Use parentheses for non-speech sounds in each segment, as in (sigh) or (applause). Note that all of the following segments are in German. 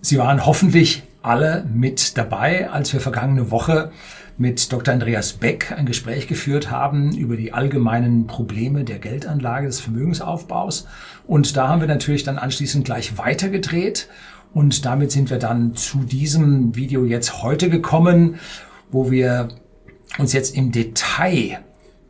Sie waren hoffentlich alle mit dabei, als wir vergangene Woche mit Dr. Andreas Beck ein Gespräch geführt haben über die allgemeinen Probleme der Geldanlage, des Vermögensaufbaus. Und da haben wir natürlich dann anschließend gleich weitergedreht. Und damit sind wir dann zu diesem Video jetzt heute gekommen, wo wir uns jetzt im Detail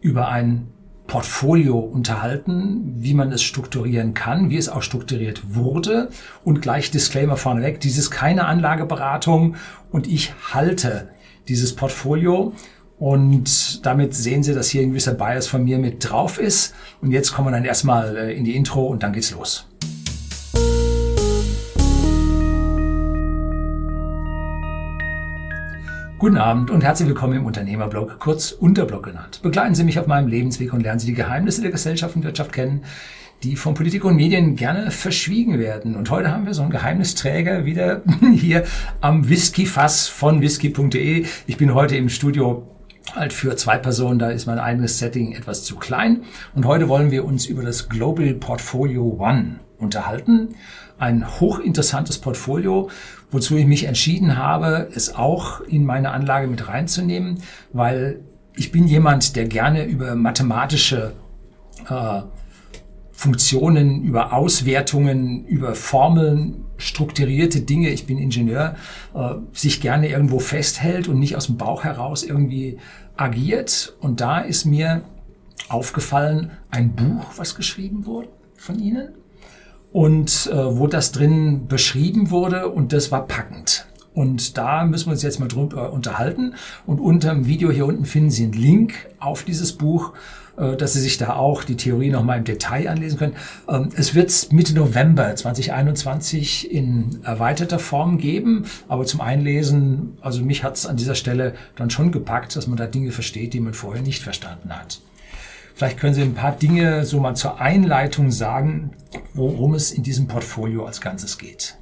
über ein Portfolio unterhalten, wie man es strukturieren kann, wie es auch strukturiert wurde. Und gleich Disclaimer vorneweg, dies ist keine Anlageberatung und ich halte dieses Portfolio. Und damit sehen Sie, dass hier ein gewisser Bias von mir mit drauf ist. Und jetzt kommen wir dann erstmal äh, in die Intro und dann geht's los. Guten Abend und herzlich willkommen im Unternehmerblog, kurz Unterblog genannt. Begleiten Sie mich auf meinem Lebensweg und lernen Sie die Geheimnisse der Gesellschaft und Wirtschaft kennen, die von Politik und Medien gerne verschwiegen werden. Und heute haben wir so einen Geheimnisträger wieder (laughs) hier am Whiskyfass von whisky.de. Ich bin heute im Studio halt für zwei Personen, da ist mein eigenes Setting etwas zu klein. Und heute wollen wir uns über das Global Portfolio One unterhalten. Ein hochinteressantes Portfolio, wozu ich mich entschieden habe, es auch in meine Anlage mit reinzunehmen, weil ich bin jemand, der gerne über mathematische äh, Funktionen, über Auswertungen, über Formeln, strukturierte Dinge, ich bin Ingenieur, äh, sich gerne irgendwo festhält und nicht aus dem Bauch heraus irgendwie agiert. Und da ist mir aufgefallen ein Buch, was geschrieben wurde von Ihnen und äh, wo das drin beschrieben wurde und das war packend. Und da müssen wir uns jetzt mal drüber unterhalten. Und unter dem Video hier unten finden Sie einen Link auf dieses Buch, äh, dass Sie sich da auch die Theorie nochmal im Detail anlesen können. Ähm, es wird Mitte November 2021 in erweiterter Form geben, aber zum Einlesen, also mich hat es an dieser Stelle dann schon gepackt, dass man da Dinge versteht, die man vorher nicht verstanden hat. Vielleicht können Sie ein paar Dinge so mal zur Einleitung sagen, worum es in diesem Portfolio als Ganzes geht.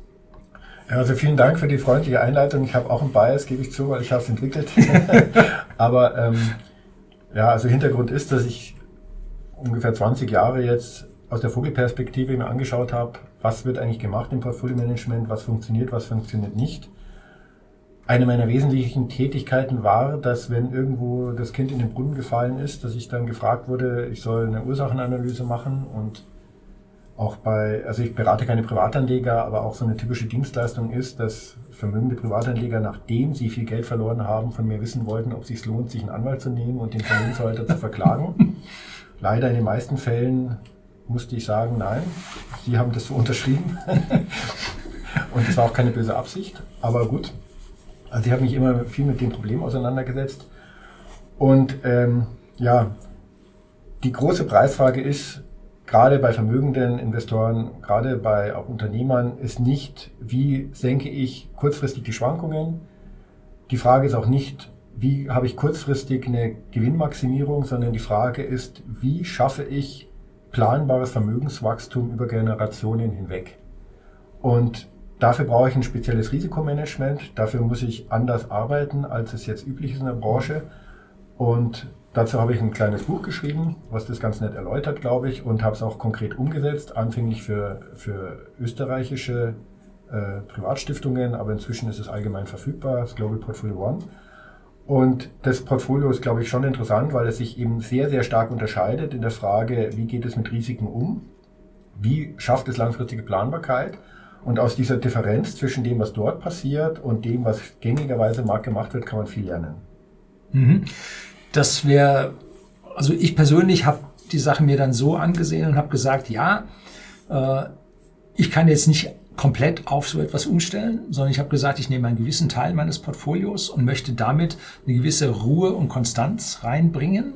Ja, also vielen Dank für die freundliche Einleitung. Ich habe auch einen Bias, gebe ich zu, weil ich habe es entwickelt. (laughs) Aber ähm, ja, also Hintergrund ist, dass ich ungefähr 20 Jahre jetzt aus der Vogelperspektive mir angeschaut habe, was wird eigentlich gemacht im Portfolio-Management, was funktioniert, was funktioniert nicht eine meiner wesentlichen Tätigkeiten war, dass wenn irgendwo das Kind in den Brunnen gefallen ist, dass ich dann gefragt wurde, ich soll eine Ursachenanalyse machen und auch bei, also ich berate keine Privatanleger, aber auch so eine typische Dienstleistung ist, dass vermögende Privatanleger, nachdem sie viel Geld verloren haben, von mir wissen wollten, ob es sich lohnt, sich einen Anwalt zu nehmen und den Vermögenshalter zu verklagen. (laughs) Leider in den meisten Fällen musste ich sagen, nein, sie haben das so unterschrieben. (laughs) und es war auch keine böse Absicht, aber gut, also ich habe mich immer viel mit dem Problem auseinandergesetzt. Und ähm, ja, die große Preisfrage ist, gerade bei vermögenden Investoren, gerade bei auch Unternehmern, ist nicht, wie senke ich kurzfristig die Schwankungen. Die Frage ist auch nicht, wie habe ich kurzfristig eine Gewinnmaximierung, sondern die Frage ist, wie schaffe ich planbares Vermögenswachstum über Generationen hinweg. Und Dafür brauche ich ein spezielles Risikomanagement. Dafür muss ich anders arbeiten, als es jetzt üblich ist in der Branche. Und dazu habe ich ein kleines Buch geschrieben, was das ganz nett erläutert, glaube ich, und habe es auch konkret umgesetzt, anfänglich für, für österreichische äh, Privatstiftungen, aber inzwischen ist es allgemein verfügbar, das Global Portfolio One. Und das Portfolio ist, glaube ich, schon interessant, weil es sich eben sehr, sehr stark unterscheidet in der Frage, wie geht es mit Risiken um? Wie schafft es langfristige Planbarkeit? Und aus dieser Differenz zwischen dem, was dort passiert und dem, was gängigerweise im Markt gemacht wird, kann man viel lernen. Mhm. Das wäre, also ich persönlich habe die Sache mir dann so angesehen und habe gesagt, ja, äh, ich kann jetzt nicht komplett auf so etwas umstellen, sondern ich habe gesagt, ich nehme einen gewissen Teil meines Portfolios und möchte damit eine gewisse Ruhe und Konstanz reinbringen.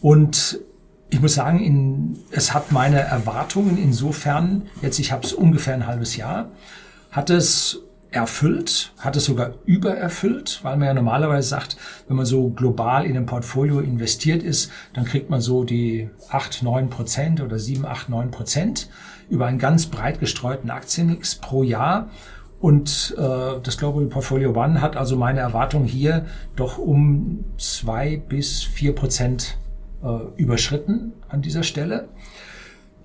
Und ich muss sagen, in, es hat meine Erwartungen insofern, jetzt ich habe es ungefähr ein halbes Jahr, hat es erfüllt, hat es sogar übererfüllt, weil man ja normalerweise sagt, wenn man so global in ein Portfolio investiert ist, dann kriegt man so die 8, 9 Prozent oder 7, 8, 9 Prozent über einen ganz breit gestreuten Aktienmix pro Jahr. Und äh, das Global Portfolio One hat also meine Erwartung hier doch um zwei bis vier Prozent überschritten an dieser Stelle.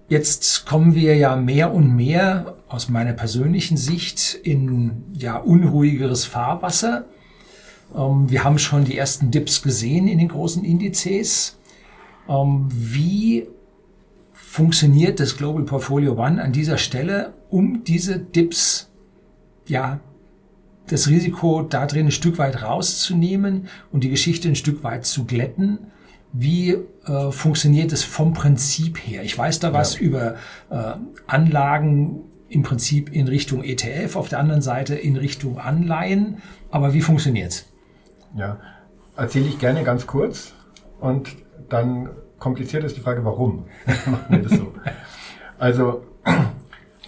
Jetzt kommen wir ja mehr und mehr aus meiner persönlichen Sicht in ja unruhigeres Fahrwasser. Ähm, wir haben schon die ersten Dips gesehen in den großen Indizes. Ähm, wie funktioniert das Global Portfolio One an dieser Stelle, um diese Dips, ja, das Risiko da drin ein Stück weit rauszunehmen und die Geschichte ein Stück weit zu glätten? Wie äh, funktioniert es vom Prinzip her? Ich weiß da was ja. über äh, Anlagen im Prinzip in Richtung ETF, auf der anderen Seite in Richtung Anleihen. Aber wie funktioniert's? Ja, erzähle ich gerne ganz kurz und dann kompliziert ist die Frage, warum (laughs) machen wir das so? Also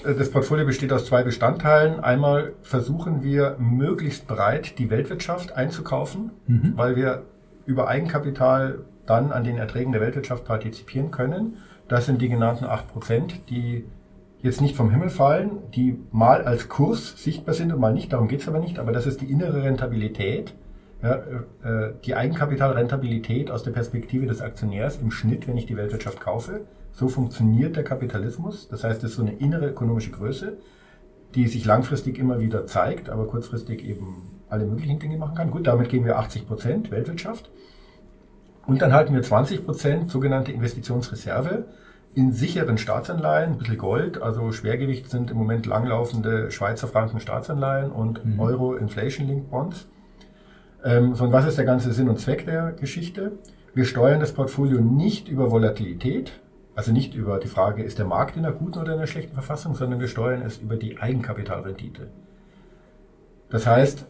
das Portfolio besteht aus zwei Bestandteilen. Einmal versuchen wir möglichst breit die Weltwirtschaft einzukaufen, mhm. weil wir über Eigenkapital dann an den Erträgen der Weltwirtschaft partizipieren können. Das sind die genannten 8%, die jetzt nicht vom Himmel fallen, die mal als Kurs sichtbar sind und mal nicht, darum geht es aber nicht, aber das ist die innere Rentabilität, ja, äh, die Eigenkapitalrentabilität aus der Perspektive des Aktionärs im Schnitt, wenn ich die Weltwirtschaft kaufe. So funktioniert der Kapitalismus. Das heißt, es ist so eine innere ökonomische Größe, die sich langfristig immer wieder zeigt, aber kurzfristig eben alle möglichen Dinge machen kann. Gut, damit gehen wir 80 Prozent Weltwirtschaft. Und dann halten wir 20 Prozent sogenannte Investitionsreserve in sicheren Staatsanleihen, ein bisschen Gold, also Schwergewicht sind im Moment langlaufende Schweizer Franken Staatsanleihen und mhm. Euro Inflation Linked Bonds. Ähm, so, und was ist der ganze Sinn und Zweck der Geschichte? Wir steuern das Portfolio nicht über Volatilität, also nicht über die Frage, ist der Markt in einer guten oder in einer schlechten Verfassung, sondern wir steuern es über die Eigenkapitalrendite. Das heißt,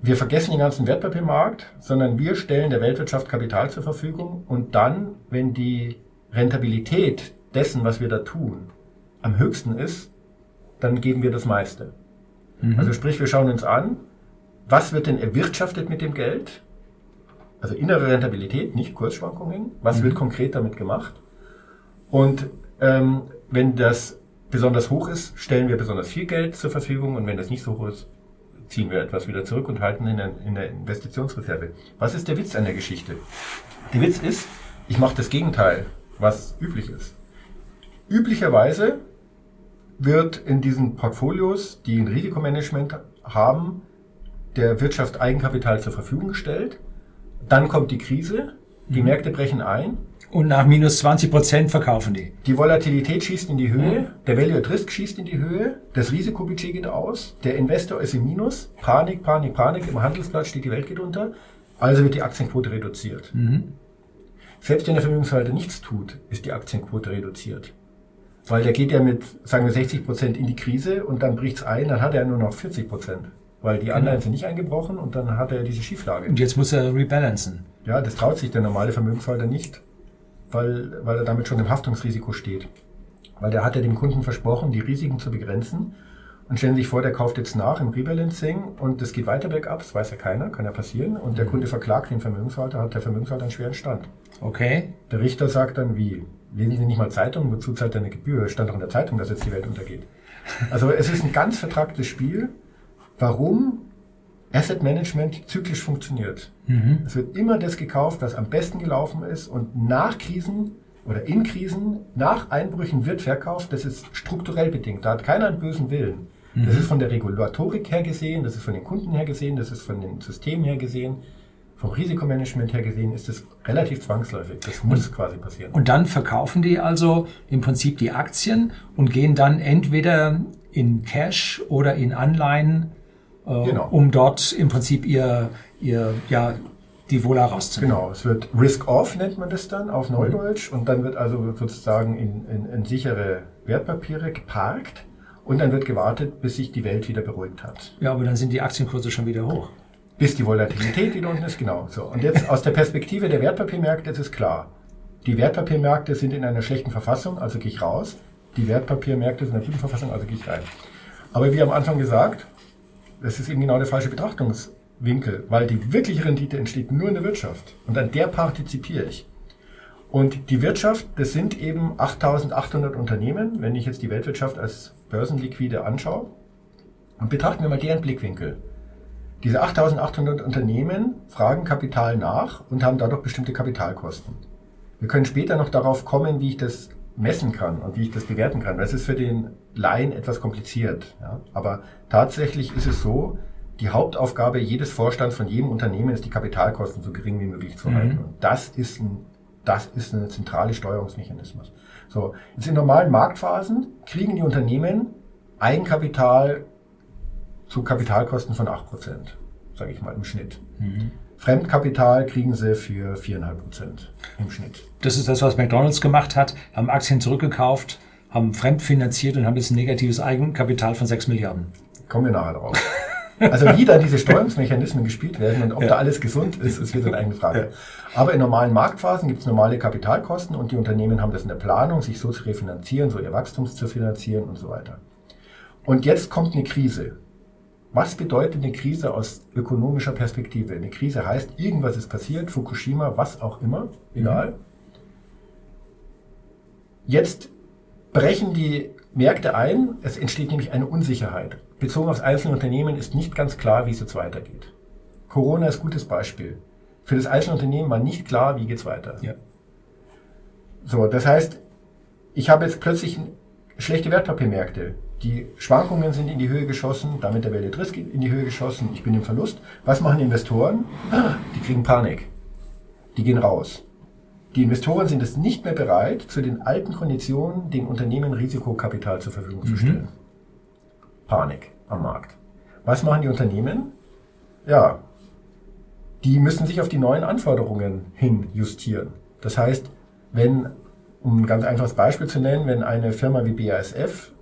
wir vergessen den ganzen Wertpapiermarkt, sondern wir stellen der Weltwirtschaft Kapital zur Verfügung und dann, wenn die Rentabilität dessen, was wir da tun, am höchsten ist, dann geben wir das meiste. Mhm. Also sprich, wir schauen uns an, was wird denn erwirtschaftet mit dem Geld? Also innere Rentabilität, nicht Kursschwankungen. Was mhm. wird konkret damit gemacht? Und ähm, wenn das besonders hoch ist, stellen wir besonders viel Geld zur Verfügung und wenn das nicht so hoch ist, ziehen wir etwas wieder zurück und halten in der, in der Investitionsreserve. Was ist der Witz an der Geschichte? Der Witz ist, ich mache das Gegenteil, was üblich ist. Üblicherweise wird in diesen Portfolios, die ein Risikomanagement haben, der Wirtschaft Eigenkapital zur Verfügung gestellt. Dann kommt die Krise, die mhm. Märkte brechen ein und nach minus 20 Prozent verkaufen die. Die Volatilität schießt in die Höhe, mhm. der Value at Risk schießt in die Höhe, das Risikobudget geht aus, der Investor ist im Minus, Panik, Panik, Panik, im Handelsplatz steht die Welt geht unter, also wird die Aktienquote reduziert. Mhm. Selbst wenn der Vermögensverwalter nichts tut, ist die Aktienquote reduziert. Weil der geht ja mit, sagen wir, 60 Prozent in die Krise und dann bricht's ein, dann hat er nur noch 40 Prozent. Weil die Anleihen genau. sind nicht eingebrochen und dann hat er diese Schieflage. Und jetzt muss er rebalancen. Ja, das traut sich der normale Vermögensverwalter nicht weil, weil er damit schon im Haftungsrisiko steht. Weil der hat ja dem Kunden versprochen, die Risiken zu begrenzen. Und stellen Sie sich vor, der kauft jetzt nach im Rebalancing und es geht weiter bergab, das weiß ja keiner, kann ja passieren. Und der mhm. Kunde verklagt den Vermögenshalter, hat der Vermögenshalter einen schweren Stand. Okay. Der Richter sagt dann, wie? Lesen Sie nicht mal Zeitung, wozu zahlt er eine Gebühr? Stand doch in der Zeitung, dass jetzt die Welt untergeht. Also es ist ein ganz vertragtes Spiel. Warum Asset Management zyklisch funktioniert. Mhm. Es wird immer das gekauft, was am besten gelaufen ist und nach Krisen oder in Krisen, nach Einbrüchen wird verkauft. Das ist strukturell bedingt. Da hat keiner einen bösen Willen. Mhm. Das ist von der Regulatorik her gesehen, das ist von den Kunden her gesehen, das ist von den Systemen her gesehen. Vom Risikomanagement her gesehen ist das relativ zwangsläufig. Das muss und, quasi passieren. Und dann verkaufen die also im Prinzip die Aktien und gehen dann entweder in Cash oder in Anleihen genau. um dort im Prinzip ihr, ihr ja, die Wohler rauszunehmen. Genau, es wird Risk-Off nennt man das dann auf Neudeutsch und dann wird also sozusagen in, in, in sichere Wertpapiere geparkt und dann wird gewartet, bis sich die Welt wieder beruhigt hat. Ja, aber dann sind die Aktienkurse schon wieder hoch. Bis die Volatilität wieder unten ist, genau. So. Und jetzt aus der Perspektive der Wertpapiermärkte ist es klar. Die Wertpapiermärkte sind in einer schlechten Verfassung, also gehe ich raus. Die Wertpapiermärkte sind in einer guten Verfassung, also gehe ich rein. Aber wie am Anfang gesagt, das ist eben genau der falsche Betrachtungswinkel, weil die wirkliche Rendite entsteht nur in der Wirtschaft und an der partizipiere ich. Und die Wirtschaft, das sind eben 8800 Unternehmen, wenn ich jetzt die Weltwirtschaft als börsenliquide anschaue. Und betrachten wir mal deren Blickwinkel. Diese 8800 Unternehmen fragen Kapital nach und haben dadurch bestimmte Kapitalkosten. Wir können später noch darauf kommen, wie ich das messen kann und wie ich das bewerten kann. Das ist für den Laien etwas kompliziert. Ja? Aber tatsächlich ist es so, die Hauptaufgabe jedes Vorstands von jedem Unternehmen ist, die Kapitalkosten so gering wie möglich zu halten. Mhm. Und das ist ein, das ist ein zentrale Steuerungsmechanismus. So, jetzt in normalen Marktphasen kriegen die Unternehmen Eigenkapital zu Kapitalkosten von 8%, sage ich mal im Schnitt. Mhm. Fremdkapital kriegen sie für 4,5 Prozent im Schnitt. Das ist das, was McDonalds gemacht hat, haben Aktien zurückgekauft, haben fremdfinanziert und haben jetzt ein negatives Eigenkapital von 6 Milliarden. Kommen wir nachher drauf. Also wie da diese Steuerungsmechanismen gespielt werden und ob ja. da alles gesund ist, ist wieder eine eigene Frage. Ja. Aber in normalen Marktphasen gibt es normale Kapitalkosten und die Unternehmen haben das in der Planung, sich so zu refinanzieren, so ihr Wachstum zu finanzieren und so weiter. Und jetzt kommt eine Krise. Was bedeutet eine Krise aus ökonomischer Perspektive? Eine Krise heißt, irgendwas ist passiert, Fukushima, was auch immer, egal. Mhm. Jetzt brechen die Märkte ein, es entsteht nämlich eine Unsicherheit. Bezogen aufs einzelne Unternehmen ist nicht ganz klar, wie es jetzt weitergeht. Corona ist ein gutes Beispiel. Für das einzelne Unternehmen war nicht klar, wie es weiter. Ja. So, das heißt, ich habe jetzt plötzlich schlechte Wertpapiermärkte. Die Schwankungen sind in die Höhe geschossen, damit der Weltrisk in die Höhe geschossen, ich bin im Verlust. Was machen Investoren? Die kriegen Panik. Die gehen raus. Die Investoren sind es nicht mehr bereit, zu den alten Konditionen den Unternehmen Risikokapital zur Verfügung mhm. zu stellen. Panik am Markt. Was machen die Unternehmen? Ja, die müssen sich auf die neuen Anforderungen hin justieren. Das heißt, wenn, um ein ganz einfaches Beispiel zu nennen, wenn eine Firma wie BASF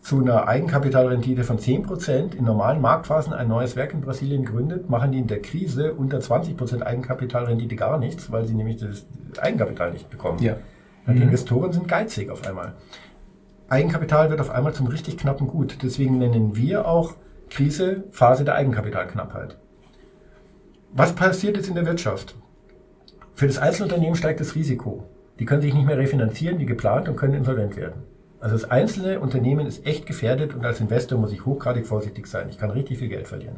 zu einer Eigenkapitalrendite von 10% in normalen Marktphasen ein neues Werk in Brasilien gründet, machen die in der Krise unter 20% Eigenkapitalrendite gar nichts, weil sie nämlich das Eigenkapital nicht bekommen. Ja. Die mhm. Investoren sind geizig auf einmal. Eigenkapital wird auf einmal zum richtig knappen Gut. Deswegen nennen wir auch Krise Phase der Eigenkapitalknappheit. Was passiert jetzt in der Wirtschaft? Für das Einzelunternehmen steigt das Risiko. Die können sich nicht mehr refinanzieren wie geplant und können insolvent werden. Also das einzelne Unternehmen ist echt gefährdet und als Investor muss ich hochgradig vorsichtig sein. Ich kann richtig viel Geld verlieren.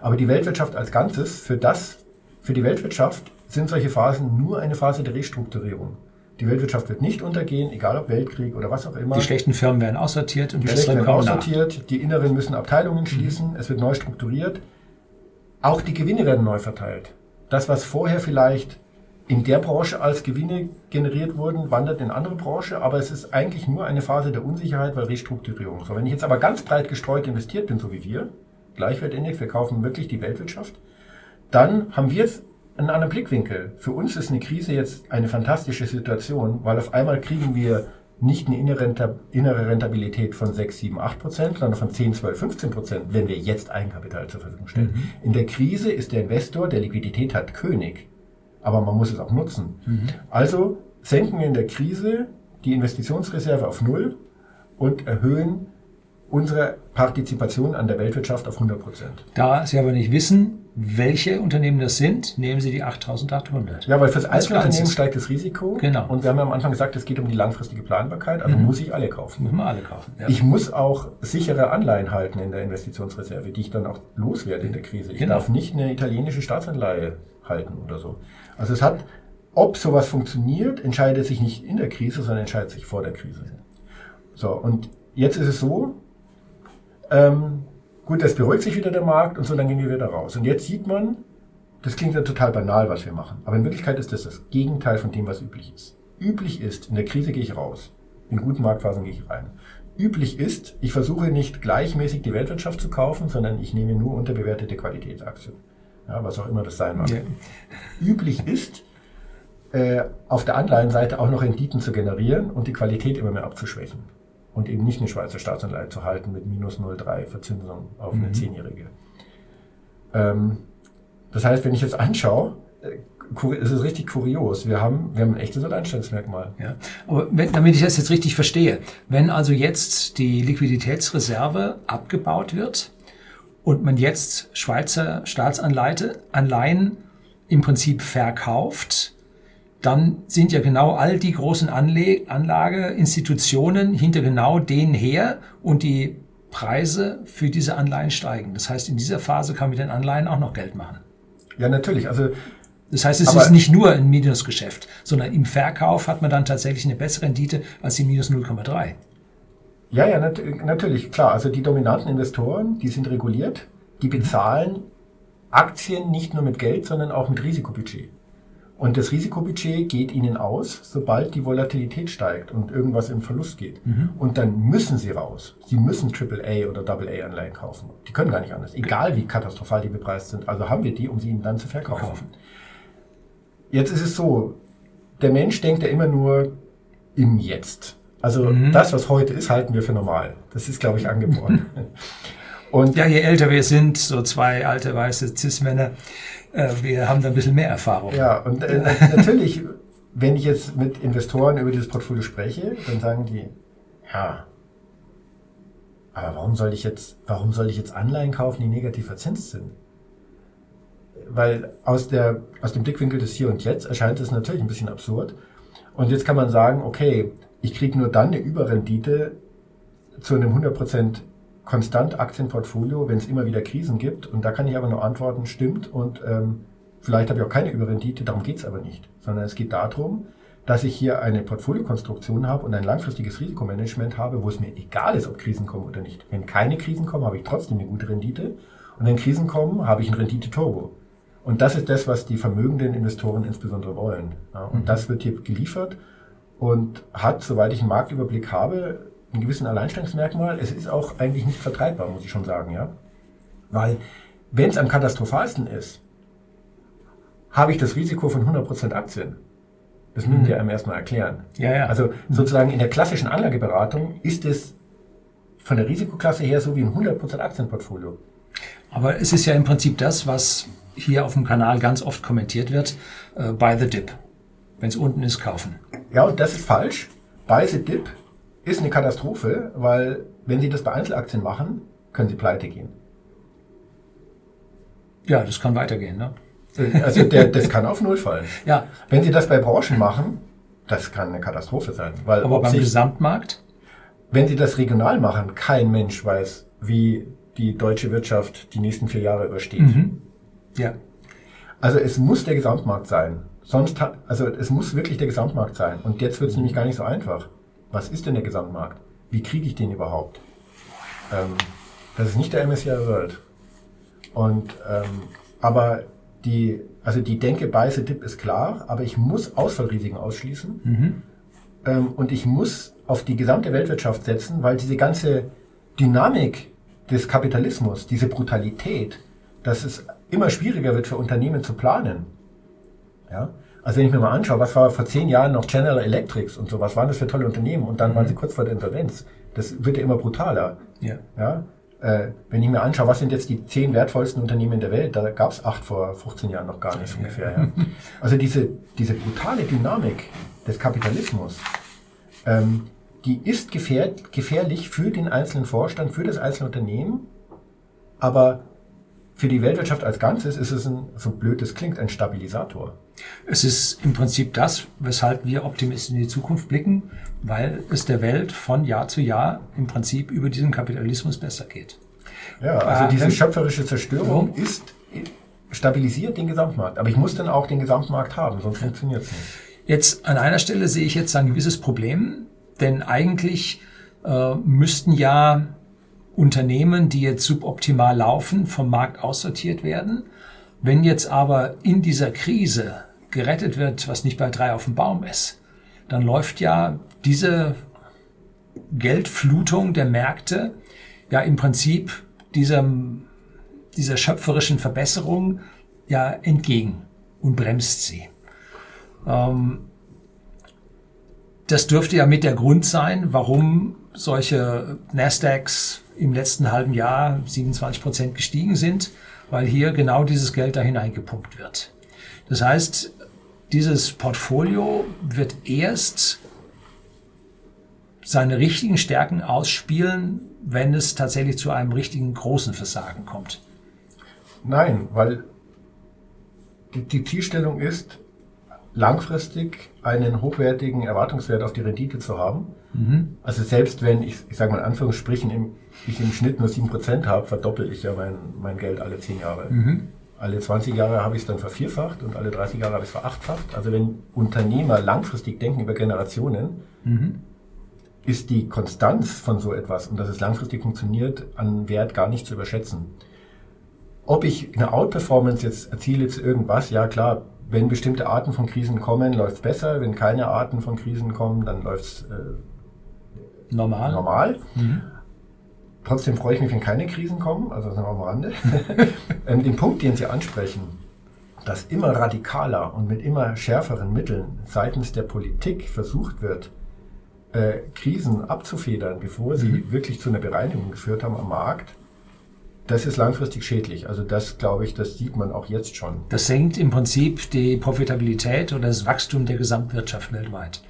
Aber die Weltwirtschaft als Ganzes, für das, für die Weltwirtschaft sind solche Phasen nur eine Phase der Restrukturierung. Die Weltwirtschaft wird nicht untergehen, egal ob Weltkrieg oder was auch immer. Die schlechten Firmen werden aussortiert und die schlechten werden aussortiert. Nach. Die inneren müssen Abteilungen schließen. Mhm. Es wird neu strukturiert. Auch die Gewinne werden neu verteilt. Das, was vorher vielleicht in der Branche als Gewinne generiert wurden, wandert in andere Branche, aber es ist eigentlich nur eine Phase der Unsicherheit, weil Restrukturierung. So, wenn ich jetzt aber ganz breit gestreut investiert bin, so wie wir, Gleichwertindex, wir kaufen wirklich die Weltwirtschaft, dann haben wir jetzt einen anderen Blickwinkel. Für uns ist eine Krise jetzt eine fantastische Situation, weil auf einmal kriegen wir nicht eine innere Rentabilität von 6, 7, 8 Prozent, sondern von 10, 12, 15 Prozent, wenn wir jetzt Eigenkapital zur Verfügung stellen. Mhm. In der Krise ist der Investor, der Liquidität hat, König aber man muss es auch nutzen. Mhm. Also senken wir in der Krise die Investitionsreserve auf Null und erhöhen unsere Partizipation an der Weltwirtschaft auf 100 Prozent. Da Sie aber nicht wissen, welche Unternehmen das sind, nehmen Sie die 8800. Ja, weil für das Einzelunternehmen steigt das Risiko. Genau. Und wir haben ja am Anfang gesagt, es geht um die langfristige Planbarkeit, also mhm. muss ich alle kaufen. Müssen wir alle kaufen. Ja. Ich muss auch sichere Anleihen halten in der Investitionsreserve, die ich dann auch loswerde in der Krise. Ich genau. darf nicht eine italienische Staatsanleihe halten oder so. Also es hat, ob sowas funktioniert, entscheidet sich nicht in der Krise, sondern entscheidet sich vor der Krise. So, und jetzt ist es so, ähm, gut, das beruhigt sich wieder der Markt und so, dann gehen wir wieder raus. Und jetzt sieht man, das klingt ja total banal, was wir machen. Aber in Wirklichkeit ist das das Gegenteil von dem, was üblich ist. Üblich ist, in der Krise gehe ich raus. In guten Marktphasen gehe ich rein. Üblich ist, ich versuche nicht gleichmäßig die Weltwirtschaft zu kaufen, sondern ich nehme nur unterbewertete Qualitätsaktien ja, was auch immer das sein mag. Ja. Üblich ist, äh, auf der Anleihenseite auch noch Renditen zu generieren und die Qualität immer mehr abzuschwächen. Und eben nicht eine Schweizer Staatsanleihe zu halten mit minus 0,3 Verzinsung auf eine mhm. Zehnjährige. Ähm, das heißt, wenn ich jetzt anschaue, äh, es ist richtig kurios. Wir haben, wir haben ein echtes Alleinstellungsmerkmal. Ja. Aber wenn, damit ich das jetzt richtig verstehe, wenn also jetzt die Liquiditätsreserve abgebaut wird, und man jetzt Schweizer Staatsanleihen im Prinzip verkauft, dann sind ja genau all die großen Anle Anlageinstitutionen hinter genau denen her und die Preise für diese Anleihen steigen. Das heißt, in dieser Phase kann man mit den Anleihen auch noch Geld machen. Ja, natürlich. Also Das heißt, es ist nicht nur ein Minusgeschäft, sondern im Verkauf hat man dann tatsächlich eine bessere Rendite als die minus 0,3. Ja, ja, nat natürlich, klar. Also die dominanten Investoren, die sind reguliert, die bezahlen Aktien nicht nur mit Geld, sondern auch mit Risikobudget. Und das Risikobudget geht ihnen aus, sobald die Volatilität steigt und irgendwas im Verlust geht. Und dann müssen sie raus. Sie müssen AAA oder AA-Anleihen kaufen. Die können gar nicht anders, egal wie katastrophal die bepreist sind. Also haben wir die, um sie ihnen dann zu verkaufen. Verkaufen. Jetzt ist es so, der Mensch denkt ja immer nur im Jetzt. Also Mhm. das, was heute ist, halten wir für normal. Das ist, glaube ich, angeboren. (laughs) Und Ja, je älter wir sind, so zwei alte weiße Cis-Männer, äh, wir haben da ein bisschen mehr Erfahrung. ja, und äh, (laughs) natürlich, wenn ich jetzt mit Investoren über dieses Portfolio spreche, dann sagen die, ja, aber warum soll ich jetzt, warum soll ich jetzt Anleihen kaufen, die negativ verzinst sind? Weil aus, der, aus dem Blickwinkel des Hier und Jetzt erscheint es natürlich ein bisschen absurd. Und jetzt kann man sagen, okay, ich kriege nur dann eine Überrendite zu einem 100% konstant Aktienportfolio, wenn es immer wieder Krisen gibt. Und da kann ich aber nur antworten, stimmt. Und ähm, vielleicht habe ich auch keine Überrendite, darum geht es aber nicht. Sondern es geht darum, dass ich hier eine Portfoliokonstruktion habe und ein langfristiges Risikomanagement habe, wo es mir egal ist, ob Krisen kommen oder nicht. Wenn keine Krisen kommen, habe ich trotzdem eine gute Rendite. Und wenn Krisen kommen, habe ich ein Rendite-Turbo. Und das ist das, was die vermögenden Investoren insbesondere wollen. Und das wird hier geliefert und hat, soweit ich einen Marktüberblick habe, einen gewissen Alleinstellungsmerkmal. Es ist auch eigentlich nicht vertreibbar, muss ich schon sagen, ja. Weil, wenn es am katastrophalsten ist, habe ich das Risiko von 100% Aktien. Das müssen wir einem erstmal erklären. Ja, ja. Also sozusagen in der klassischen Anlageberatung ist es von der Risikoklasse her so wie ein 100% Aktienportfolio. Aber es ist ja im Prinzip das, was hier auf dem Kanal ganz oft kommentiert wird, äh, buy the dip. Wenn es unten ist, kaufen. Ja, und das ist falsch. The Dip ist eine Katastrophe, weil wenn Sie das bei Einzelaktien machen, können Sie pleite gehen. Ja, das kann weitergehen. Ne? Also der, das kann auf Null fallen. (laughs) Ja, Wenn Sie das bei Branchen machen, das kann eine Katastrophe sein. Weil aber beim sich, Gesamtmarkt, wenn Sie das regional machen, kein Mensch weiß, wie die deutsche Wirtschaft die nächsten vier Jahre übersteht. ja, Also es muss der Gesamtmarkt sein. Sonst hat, also es muss wirklich der Gesamtmarkt sein. Und jetzt wird es nämlich gar nicht so einfach. Was ist denn der Gesamtmarkt? Wie kriege ich den überhaupt? Ähm, das ist nicht der MSCI World. Und ähm, aber die, also die Denke bei the Dip ist klar, aber ich muss Ausfallrisiken ausschließen. Ähm, und ich muss auf die gesamte Weltwirtschaft setzen, weil diese ganze Dynamik des Kapitalismus, diese Brutalität, dass es immer schwieriger wird für Unternehmen zu planen. Ja? Also wenn ich mir mal anschaue, was war vor zehn Jahren noch General Electrics und so, was waren das für tolle Unternehmen und dann waren sie kurz vor der Insolvenz. Das wird ja immer brutaler. ja. Ja? Äh, wenn ich mir anschaue, was sind jetzt die zehn wertvollsten Unternehmen der Welt, da gab es acht vor 15 Jahren noch gar nicht ungefähr. Ja? (laughs) Also diese, diese brutale Dynamik des Kapitalismus, ähm, die ist gefähr gefährlich für den einzelnen Vorstand, für das einzelne Unternehmen, aber für die Weltwirtschaft als Ganzes ist es ein, so blöd es klingt, ein Stabilisator. Es ist im Prinzip das, weshalb wir optimistisch in die Zukunft blicken, weil es der Welt von Jahr zu Jahr im Prinzip über diesen Kapitalismus besser geht. Ja, also Ah, diese schöpferische Zerstörung ist stabilisiert den Gesamtmarkt. Aber ich muss dann auch den Gesamtmarkt haben, sonst funktioniert es nicht. Jetzt an einer Stelle sehe ich jetzt ein gewisses Problem, denn eigentlich äh, müssten ja Unternehmen, die jetzt suboptimal laufen, vom Markt aussortiert werden. Wenn jetzt aber in dieser Krise gerettet wird, was nicht bei drei auf dem Baum ist, dann läuft ja diese Geldflutung der Märkte ja im Prinzip diesem, dieser schöpferischen Verbesserung ja entgegen und bremst sie. Ähm, das dürfte ja mit der Grund sein, warum solche Nasdaqs im letzten halben Jahr 27 Prozent gestiegen sind, weil hier genau dieses Geld da hineingepumpt wird. Das heißt, dieses Portfolio wird erst seine richtigen Stärken ausspielen, wenn es tatsächlich zu einem richtigen großen Versagen kommt. Nein, weil die, die Zielstellung ist, langfristig einen hochwertigen Erwartungswert auf die Rendite zu haben. Also selbst wenn ich, ich sage mal in Anführungsstrichen, im, ich im Schnitt nur 7% habe, verdoppel ich ja mein, mein Geld alle 10 Jahre. Alle 20 Jahre habe ich es dann vervierfacht und alle 30 Jahre habe ich es verachtfacht. Also wenn Unternehmer langfristig denken über Generationen, mhm. ist die Konstanz von so etwas und dass es langfristig funktioniert, an Wert gar nicht zu überschätzen. Ob ich eine Outperformance jetzt erziele zu irgendwas, ja klar, wenn bestimmte Arten von Krisen kommen, läuft es besser. Wenn keine Arten von Krisen kommen, dann läuft es äh, normal. normal. Mhm. Trotzdem freue ich mich, wenn keine Krisen kommen, also das noch am Rande. (laughs) ähm, den Punkt, den Sie ansprechen, dass immer radikaler und mit immer schärferen Mitteln seitens der Politik versucht wird, äh, Krisen abzufedern, bevor sie mhm. wirklich zu einer Bereinigung geführt haben am Markt, das ist langfristig schädlich. Also das, glaube ich, das sieht man auch jetzt schon. Das senkt im Prinzip die Profitabilität oder das Wachstum der Gesamtwirtschaft weltweit.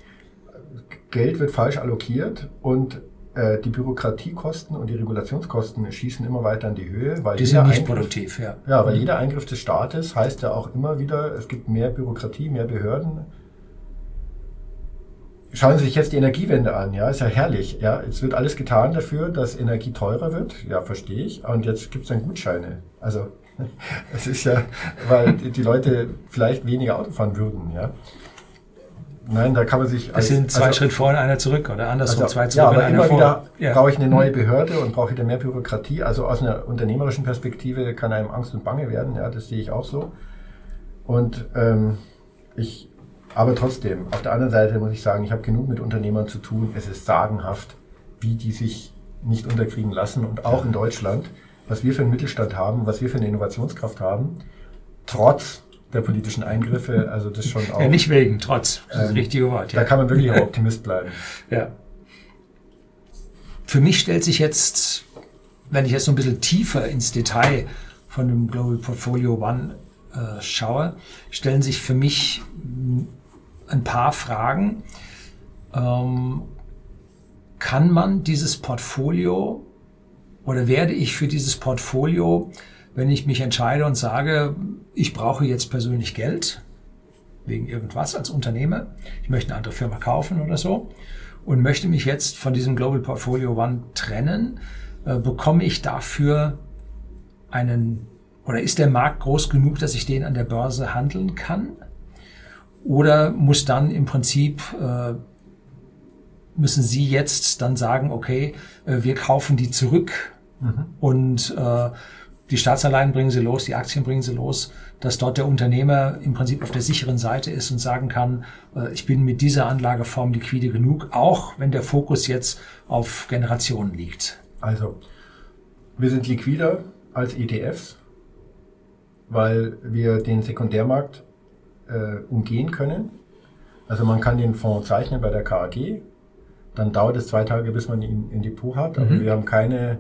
Geld wird falsch allokiert und äh, die Bürokratiekosten und die Regulationskosten schießen immer weiter in die Höhe. Weil die sind nicht Eingriff, produktiv, ja. Ja, weil mhm. jeder Eingriff des Staates heißt ja auch immer wieder, es gibt mehr Bürokratie, mehr Behörden. Schauen Sie sich jetzt die Energiewende an, ja, ist ja herrlich. Ja, es wird alles getan dafür, dass Energie teurer wird, ja, verstehe ich. Und jetzt gibt es dann Gutscheine. Also (laughs) es ist ja, weil die Leute vielleicht weniger Auto fahren würden, ja. Nein, da kann man sich. Es sind zwei also, Schritt vorne, einer zurück oder andersrum also, zwei zurück. Ja, aber einer immer vor. wieder ja. brauche ich eine neue Behörde und brauche wieder mehr Bürokratie. Also aus einer unternehmerischen Perspektive kann einem Angst und Bange werden. Ja, das sehe ich auch so. Und ähm, ich, aber trotzdem, auf der anderen Seite muss ich sagen, ich habe genug mit Unternehmern zu tun. Es ist sagenhaft, wie die sich nicht unterkriegen lassen und auch in Deutschland, was wir für einen Mittelstand haben, was wir für eine Innovationskraft haben, trotz der politischen Eingriffe. Also das schon auch. Ja, nicht wegen, trotz. Das ist das ähm, richtige Wort. Ja. Da kann man wirklich auch (laughs) Optimist bleiben. Ja. Für mich stellt sich jetzt, wenn ich jetzt so ein bisschen tiefer ins Detail von dem Global Portfolio One äh, schaue, stellen sich für mich ein paar Fragen. Ähm, kann man dieses Portfolio oder werde ich für dieses Portfolio wenn ich mich entscheide und sage, ich brauche jetzt persönlich Geld, wegen irgendwas als Unternehmer, ich möchte eine andere Firma kaufen oder so und möchte mich jetzt von diesem Global Portfolio One trennen, äh, bekomme ich dafür einen, oder ist der Markt groß genug, dass ich den an der Börse handeln kann? Oder muss dann im Prinzip, äh, müssen Sie jetzt dann sagen, okay, äh, wir kaufen die zurück mhm. und äh, die Staatsanleihen bringen sie los, die Aktien bringen sie los, dass dort der Unternehmer im Prinzip auf der sicheren Seite ist und sagen kann, äh, ich bin mit dieser Anlageform liquide genug, auch wenn der Fokus jetzt auf Generationen liegt. Also, wir sind liquider als ETFs, weil wir den Sekundärmarkt äh, umgehen können. Also man kann den Fonds zeichnen bei der KAG, dann dauert es zwei Tage, bis man ihn in Depot hat, aber mhm. wir haben keine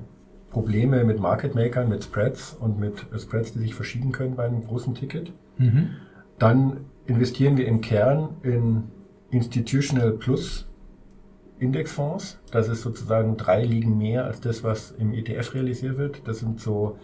Probleme mit Market Makern, mit Spreads und mit Spreads, die sich verschieben können bei einem großen Ticket. Mhm. Dann investieren wir im Kern in Institutional Plus Indexfonds. Das ist sozusagen drei Ligen mehr als das, was im ETF realisiert wird. Das sind so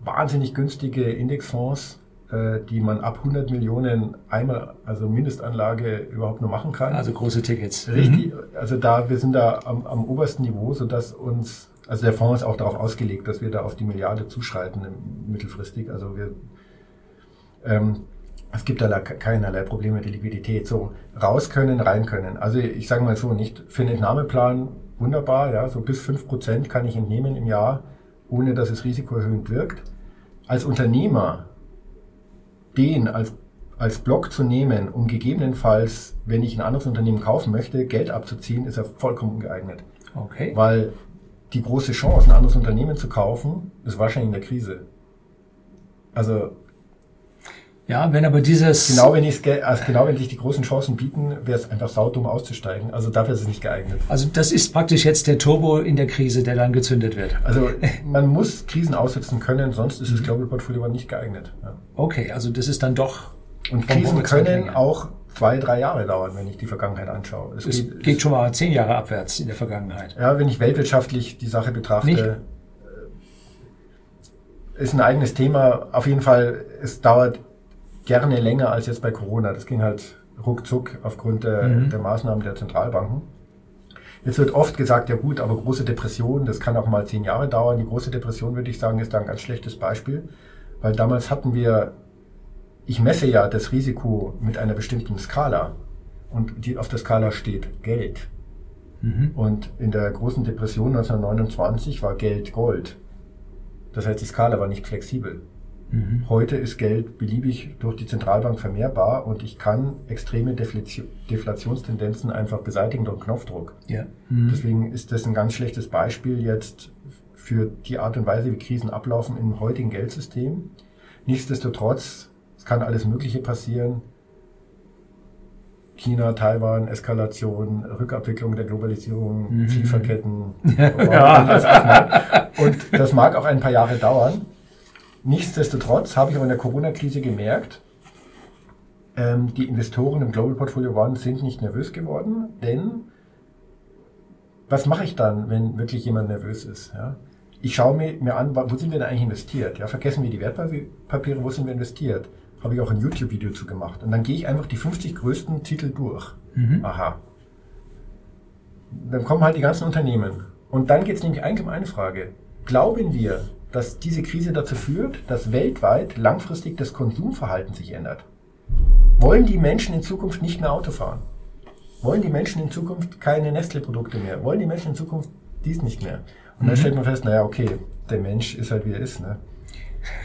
wahnsinnig günstige Indexfonds, äh, die man ab 100 Millionen einmal, also Mindestanlage überhaupt nur machen kann. Also große Tickets. Richtig. Mhm. Also da, wir sind da am, am obersten Niveau, sodass uns also der Fonds ist auch darauf ausgelegt, dass wir da auf die Milliarde zuschreiten mittelfristig. Also wir, ähm, es gibt da keinerlei Probleme mit der Liquidität. So raus können, rein können. Also ich sage mal so, nicht für den Entnahmeplan wunderbar, ja, so bis fünf Prozent kann ich entnehmen im Jahr, ohne dass es risikoerhöhend wirkt. Als Unternehmer den als, als Block zu nehmen, um gegebenenfalls, wenn ich ein anderes Unternehmen kaufen möchte, Geld abzuziehen, ist er vollkommen ungeeignet. Okay. Weil die große Chance, ein anderes Unternehmen zu kaufen, ist wahrscheinlich in der Krise. Also ja, wenn aber dieses genau wenn ich also genau wenn sich die großen Chancen bieten, wäre es einfach saudumm auszusteigen. Also dafür ist es nicht geeignet. Also das ist praktisch jetzt der Turbo in der Krise, der dann gezündet wird. Also (laughs) man muss Krisen aussitzen können, sonst ist das mhm. Global Portfolio nicht geeignet. Ja. Okay, also das ist dann doch und Krisen können auch zwei, drei Jahre dauern, wenn ich die Vergangenheit anschaue. Es, es geht, geht, schon mal zehn Jahre abwärts in der Vergangenheit. Ja, wenn ich weltwirtschaftlich die Sache betrachte, Nicht? Äh, ist ein eigenes Thema. Auf jeden Fall, es dauert gerne länger als jetzt bei Corona. Das ging halt ruckzuck aufgrund der, mhm. der Maßnahmen der Zentralbanken. Jetzt wird oft gesagt, ja gut, aber große Depression, das kann auch mal zehn Jahre dauern. Die große Depression, würde ich sagen, ist da ein ganz schlechtes Beispiel Weil damals hatten wir, ich messe ja das Risiko mit einer bestimmten Skala. Und die, auf der Skala steht Geld. Mhm. Und in der großen Depression 1929 war Geld Gold. Das heißt, die Skala war nicht flexibel. Mhm. Heute ist Geld beliebig durch die Zentralbank vermehrbar und ich kann extreme Deflationstendenzen einfach beseitigen durch Knopfdruck. Ja. Mhm. Deswegen ist das ein ganz schlechtes Beispiel jetzt für die Art und Weise, wie Krisen ablaufen im heutigen Geldsystem. Nichtsdestotrotz, es kann alles Mögliche passieren. China, Taiwan, Eskalation, Rückabwicklung der Globalisierung, mhm. Lieferketten. (laughs) ja. Und das mag auch ein paar Jahre dauern. Nichtsdestotrotz habe ich auch in der Corona-Krise gemerkt, ähm, die Investoren im Global Portfolio One sind nicht nervös geworden, denn was mache ich dann, wenn wirklich jemand nervös ist? Ja? Ich schaue mir, mir an, wo sind wir denn eigentlich investiert? Ja, vergessen wir die Wertpapiere, wo sind wir investiert? Habe ich auch ein YouTube-Video zu gemacht. Und dann gehe ich einfach die 50 größten Titel durch. Mhm. Aha. Dann kommen halt die ganzen Unternehmen. Und dann geht es nämlich eigentlich um eine Frage. Glauben wir, dass diese Krise dazu führt, dass weltweit langfristig das Konsumverhalten sich ändert. Wollen die Menschen in Zukunft nicht mehr Auto fahren? Wollen die Menschen in Zukunft keine Nestle-Produkte mehr? Wollen die Menschen in Zukunft dies nicht mehr? Und dann mhm. stellt man fest, naja, okay, der Mensch ist halt wie er ist. Ne?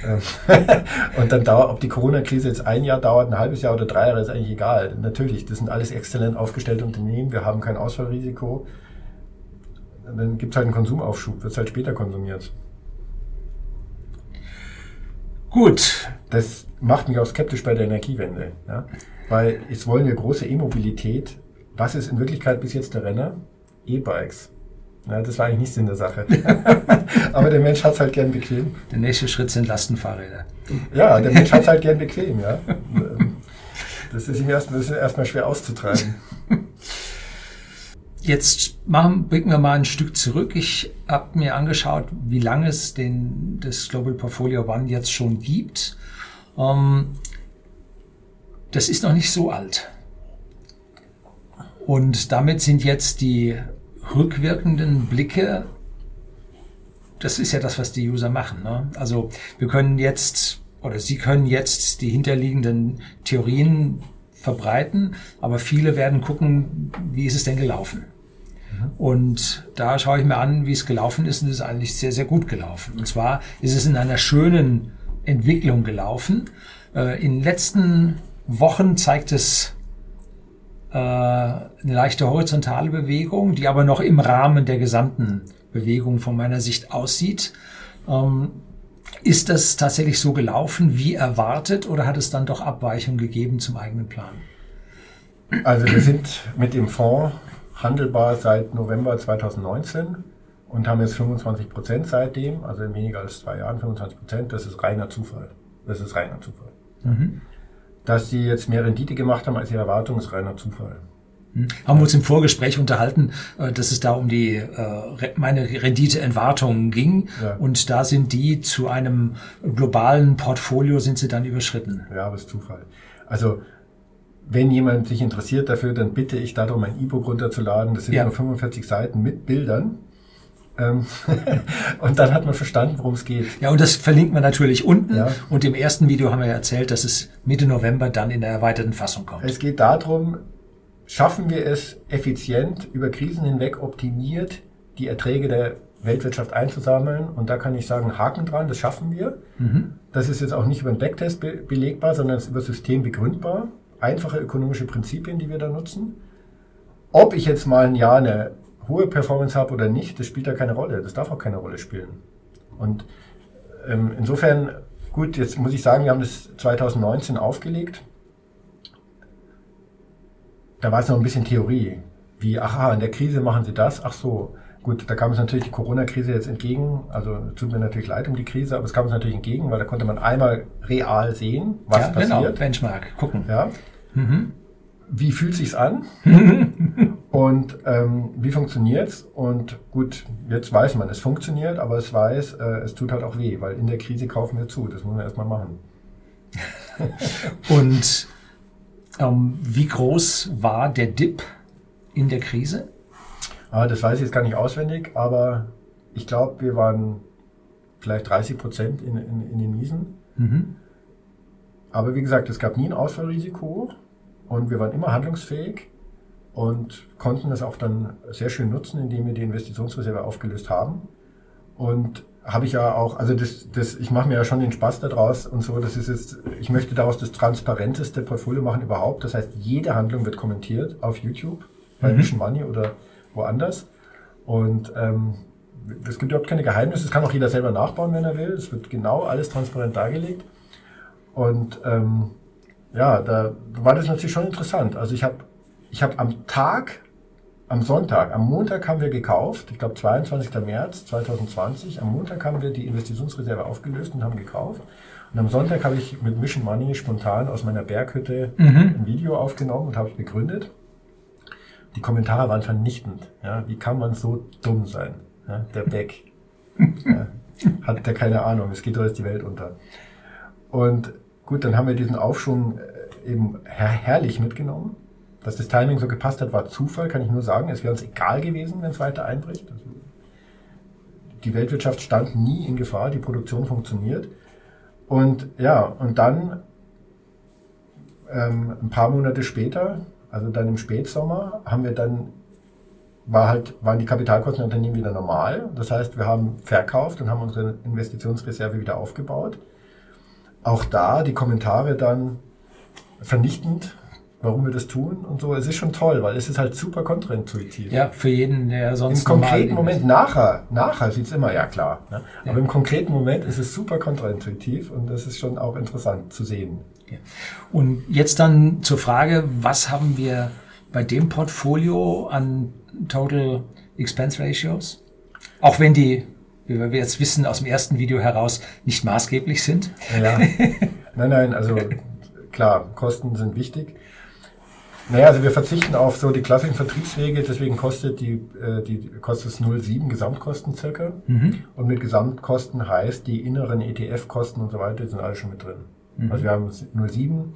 Ähm, (laughs) und dann dauert, ob die Corona-Krise jetzt ein Jahr dauert, ein halbes Jahr oder drei Jahre, ist eigentlich egal. Natürlich, das sind alles exzellent aufgestellte Unternehmen, wir haben kein Ausfallrisiko. Dann gibt es halt einen Konsumaufschub, wird halt später konsumiert. Gut. Das macht mich auch skeptisch bei der Energiewende. Ja? Weil jetzt wollen wir große E-Mobilität. Was ist in Wirklichkeit bis jetzt der Renner? E-Bikes. Ja, das war eigentlich nicht Sinn der Sache. (laughs) Aber der Mensch hat es halt gern bequem. Der nächste Schritt sind Lastenfahrräder. Ja, der Mensch hat es halt gern bequem, ja. Das ist ihm erstmal erst schwer auszutreiben. (laughs) Jetzt machen, blicken wir mal ein Stück zurück. Ich habe mir angeschaut, wie lange es den, das Global Portfolio One jetzt schon gibt. Ähm, das ist noch nicht so alt. Und damit sind jetzt die rückwirkenden Blicke, das ist ja das, was die User machen. Ne? Also wir können jetzt oder Sie können jetzt die hinterliegenden Theorien verbreiten, aber viele werden gucken, wie ist es denn gelaufen? Und da schaue ich mir an, wie es gelaufen ist. Und es ist eigentlich sehr, sehr gut gelaufen. Und zwar ist es in einer schönen Entwicklung gelaufen. Äh, in den letzten Wochen zeigt es eine leichte horizontale Bewegung, die aber noch im Rahmen der gesamten Bewegung von meiner Sicht aussieht. Ähm, ist das tatsächlich so gelaufen wie erwartet oder hat es dann doch Abweichungen gegeben zum eigenen Plan? Also wir sind mit dem Fonds handelbar seit November 2019 und haben jetzt 25 Prozent seitdem, also in weniger als zwei Jahren 25 Prozent. Das ist reiner Zufall. Das ist reiner Zufall. Mhm. Dass sie jetzt mehr Rendite gemacht haben als ihre Erwartung, ist reiner Zufall. Mhm. Haben wir uns im Vorgespräch unterhalten, äh, dass es da um die äh, meine Renditeentwartungen ging ja. und da sind die zu einem globalen Portfolio sind sie dann überschritten. Ja, aber ist Zufall. Also wenn jemand sich interessiert dafür, dann bitte ich darum, ein E-Book runterzuladen. Das sind ja. nur 45 Seiten mit Bildern. Ähm, (laughs) und dann hat man verstanden, worum es geht. Ja, und das verlinkt man natürlich unten. Ja. Und im ersten Video haben wir ja erzählt, dass es Mitte November dann in der erweiterten Fassung kommt. Es geht darum, schaffen wir es effizient über Krisen hinweg optimiert, die Erträge der Weltwirtschaft einzusammeln. Und da kann ich sagen, Haken dran, das schaffen wir. Mhm. Das ist jetzt auch nicht über einen Backtest be belegbar, sondern es ist über System begründbar einfache ökonomische Prinzipien, die wir da nutzen. Ob ich jetzt mal ein Jahr eine hohe Performance habe oder nicht, das spielt da keine Rolle. Das darf auch keine Rolle spielen. Und ähm, insofern, gut, jetzt muss ich sagen, wir haben das 2019 aufgelegt. Da war es noch ein bisschen Theorie. Wie, aha, in der Krise machen sie das, ach so. Gut, da kam es natürlich die Corona-Krise jetzt entgegen. Also tut mir natürlich leid um die Krise, aber es kam es natürlich entgegen, weil da konnte man einmal real sehen, was ja, genau, passiert. Genau, Benchmark, gucken. Ja. Mhm. Wie fühlt sich's an? (laughs) und ähm, wie funktioniert's? Und gut, jetzt weiß man, es funktioniert, aber es weiß, äh, es tut halt auch weh, weil in der Krise kaufen wir zu. Das muss man erstmal machen. (laughs) und ähm, wie groß war der Dip in der Krise? Ah, das weiß ich jetzt gar nicht auswendig, aber ich glaube, wir waren vielleicht 30 Prozent in, in, in den Miesen. Mhm. Aber wie gesagt, es gab nie ein Ausfallrisiko und wir waren immer handlungsfähig und konnten das auch dann sehr schön nutzen, indem wir die Investitionsreserve aufgelöst haben. Und habe ich ja auch, also das, das, ich mache mir ja schon den Spaß daraus und so, das ist jetzt, ich möchte daraus das transparenteste Portfolio machen überhaupt. Das heißt, jede Handlung wird kommentiert auf YouTube, bei mhm. Mission Money oder woanders. Und ähm, es gibt überhaupt keine Geheimnisse, das kann auch jeder selber nachbauen, wenn er will. Es wird genau alles transparent dargelegt. Und ähm, ja, da war das natürlich schon interessant. Also ich habe ich hab am Tag am Sonntag, am Montag haben wir gekauft, ich glaube 22. März 2020, am Montag haben wir die Investitionsreserve aufgelöst und haben gekauft. Und am Sonntag habe ich mit Mission Money spontan aus meiner Berghütte mhm. ein Video aufgenommen und habe es begründet. Die Kommentare waren vernichtend. Ja, wie kann man so dumm sein? Ja, der Beck (laughs) ja, hat der keine Ahnung, es geht doch jetzt die Welt unter. Und gut, dann haben wir diesen Aufschwung äh, eben her herrlich mitgenommen dass das Timing so gepasst hat, war Zufall, kann ich nur sagen. Es wäre uns egal gewesen, wenn es weiter einbricht. Also die Weltwirtschaft stand nie in Gefahr, die Produktion funktioniert. Und ja, und dann ähm, ein paar Monate später, also dann im Spätsommer, haben wir dann war halt, waren die Kapitalkosten der Unternehmen wieder normal. Das heißt, wir haben verkauft und haben unsere Investitionsreserve wieder aufgebaut. Auch da die Kommentare dann vernichtend warum wir das tun und so. Es ist schon toll, weil es ist halt super kontraintuitiv. Ja, für jeden, der sonst. Im konkreten Moment, nachher, nachher sieht es immer, ja klar. Ne? Ja. Aber im konkreten Moment ist es super kontraintuitiv und das ist schon auch interessant zu sehen. Ja. Und jetzt dann zur Frage, was haben wir bei dem Portfolio an Total Expense Ratios? Auch wenn die, wie wir jetzt wissen, aus dem ersten Video heraus nicht maßgeblich sind. Ja. (laughs) nein, nein, also klar, Kosten sind wichtig. Naja, also wir verzichten auf so die klassischen Vertriebswege, deswegen kostet die, äh, die kostet es 0,7 Gesamtkosten circa. Mhm. Und mit Gesamtkosten heißt, die inneren ETF-Kosten und so weiter sind alle schon mit drin. Mhm. Also wir haben 0,7.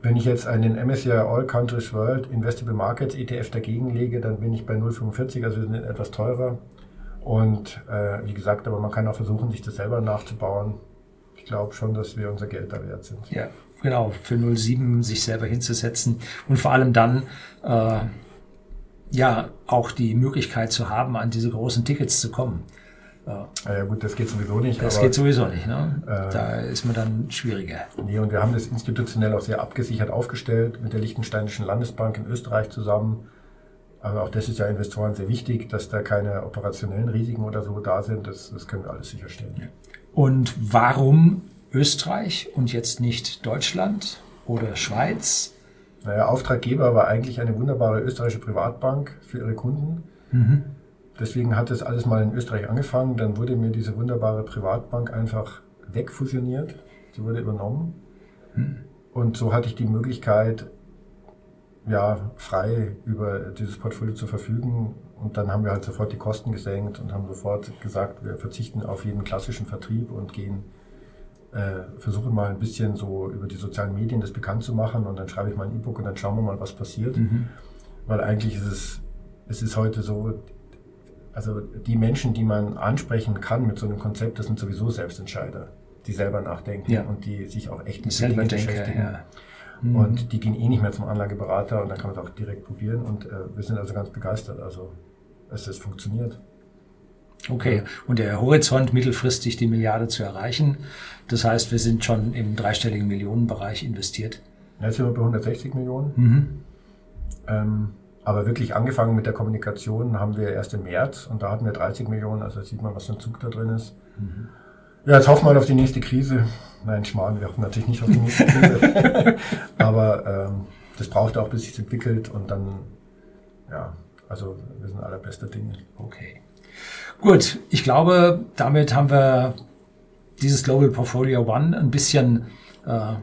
Wenn ich jetzt einen MSCI All Countries World Investable Markets ETF dagegen lege, dann bin ich bei 0,45, also wir sind etwas teurer. Und äh, wie gesagt, aber man kann auch versuchen, sich das selber nachzubauen. Ich glaube schon, dass wir unser Geld da wert sind. Ja, genau, für 07 sich selber hinzusetzen und vor allem dann äh, ja auch die Möglichkeit zu haben, an diese großen Tickets zu kommen. Ja, ja gut, das geht sowieso nicht. Das aber, geht sowieso nicht. Ne? Äh, da ist man dann schwieriger. Nee, und wir haben das institutionell auch sehr abgesichert aufgestellt mit der Liechtensteinischen Landesbank in Österreich zusammen. Aber auch das ist ja Investoren sehr wichtig, dass da keine operationellen Risiken oder so da sind. Das, das können wir alles sicherstellen. Und warum Österreich und jetzt nicht Deutschland oder Schweiz? Naja, Auftraggeber war eigentlich eine wunderbare österreichische Privatbank für ihre Kunden. Mhm. Deswegen hat das alles mal in Österreich angefangen. Dann wurde mir diese wunderbare Privatbank einfach wegfusioniert. Sie wurde übernommen. Mhm. Und so hatte ich die Möglichkeit, ja, frei über dieses Portfolio zu verfügen. Und dann haben wir halt sofort die Kosten gesenkt und haben sofort gesagt, wir verzichten auf jeden klassischen Vertrieb und gehen äh, versuche mal ein bisschen so über die sozialen Medien das bekannt zu machen und dann schreibe ich mal ein E-Book und dann schauen wir mal, was passiert. Mhm. Weil eigentlich ist es, es ist heute so, also die Menschen, die man ansprechen kann mit so einem Konzept, das sind sowieso Selbstentscheider, die selber nachdenken ja. und die sich auch echt mit Dingen beschäftigen. Ja. Mhm. Und die gehen eh nicht mehr zum Anlageberater und dann kann man es auch direkt probieren und äh, wir sind also ganz begeistert. Also es, es funktioniert. Okay, und der Horizont mittelfristig die Milliarde zu erreichen. Das heißt, wir sind schon im dreistelligen Millionenbereich investiert. Jetzt sind wir bei 160 Millionen. Mhm. Ähm, aber wirklich angefangen mit der Kommunikation haben wir erst im März und da hatten wir 30 Millionen, also sieht man, was für ein Zug da drin ist. Mhm. Ja, jetzt hoffen wir auf die nächste Krise. Nein, Schmarrn, wir hoffen natürlich nicht auf die nächste Krise. (laughs) aber ähm, das braucht auch, bis sich entwickelt und dann, ja, also wir sind allerbester Dinge. Okay. Gut, ich glaube, damit haben wir dieses Global Portfolio One ein bisschen äh,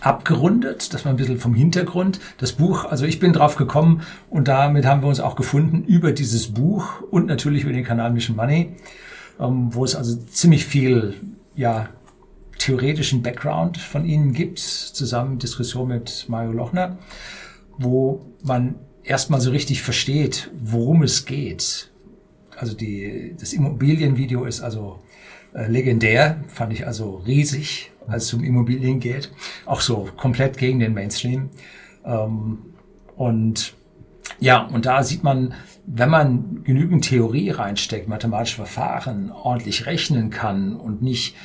abgerundet, dass man ein bisschen vom Hintergrund das Buch, also ich bin drauf gekommen und damit haben wir uns auch gefunden über dieses Buch und natürlich über den Kanal Mission Money, ähm, wo es also ziemlich viel, ja, theoretischen Background von Ihnen gibt, zusammen Diskussion mit Mario Lochner, wo man erstmal so richtig versteht, worum es geht, also die, das Immobilienvideo ist also äh, legendär, fand ich also riesig, als es um Immobilien geht. Auch so komplett gegen den Mainstream. Ähm, und ja, und da sieht man, wenn man genügend Theorie reinsteckt, mathematische Verfahren ordentlich rechnen kann und nicht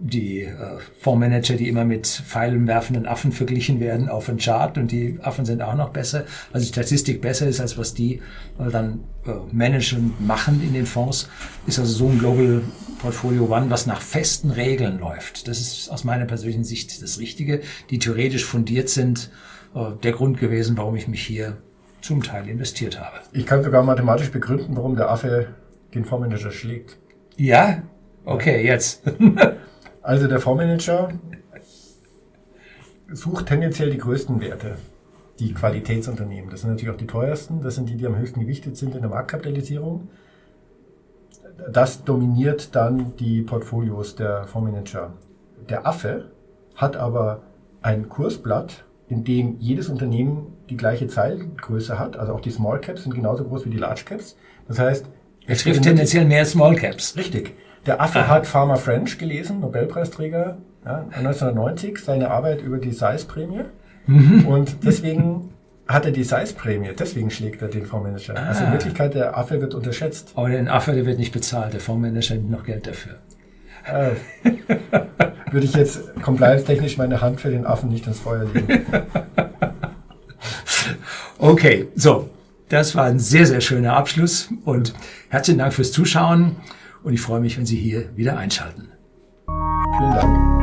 die äh, Fondsmanager, die immer mit pfeilenwerfenden Affen verglichen werden auf ein Chart und die Affen sind auch noch besser, also die Statistik besser ist, als was die äh, dann äh, managen, machen in den Fonds, ist also so ein Global Portfolio One, was nach festen Regeln läuft. Das ist aus meiner persönlichen Sicht das Richtige, die theoretisch fundiert sind, äh, der Grund gewesen, warum ich mich hier zum Teil investiert habe. Ich kann sogar mathematisch begründen, warum der Affe den Fondsmanager schlägt. Ja, Okay, jetzt. (laughs) also der Fondsmanager sucht tendenziell die größten Werte, die Qualitätsunternehmen. Das sind natürlich auch die teuersten, das sind die, die am höchsten gewichtet sind in der Marktkapitalisierung. Das dominiert dann die Portfolios der Fondsmanager. Der Affe hat aber ein Kursblatt, in dem jedes Unternehmen die gleiche Zeilgröße hat. Also auch die Small Caps sind genauso groß wie die Large Caps. Das heißt, er trifft tendenziell mehr Small Caps. Richtig. Der Affe Aha. hat Farmer French gelesen, Nobelpreisträger ja, 1990, seine Arbeit über die Size-Prämie. Mhm. Und deswegen hat er die Size-Prämie, deswegen schlägt er den Fondsmanager. Ah. Also in Wirklichkeit, der Affe wird unterschätzt. Aber der Affe, der wird nicht bezahlt, der Fondsmanager nimmt noch Geld dafür. Äh, würde ich jetzt compliance-technisch meine Hand für den Affen nicht ins Feuer legen. (laughs) okay, so. Das war ein sehr, sehr schöner Abschluss und herzlichen Dank fürs Zuschauen und ich freue mich, wenn Sie hier wieder einschalten. Vielen Dank.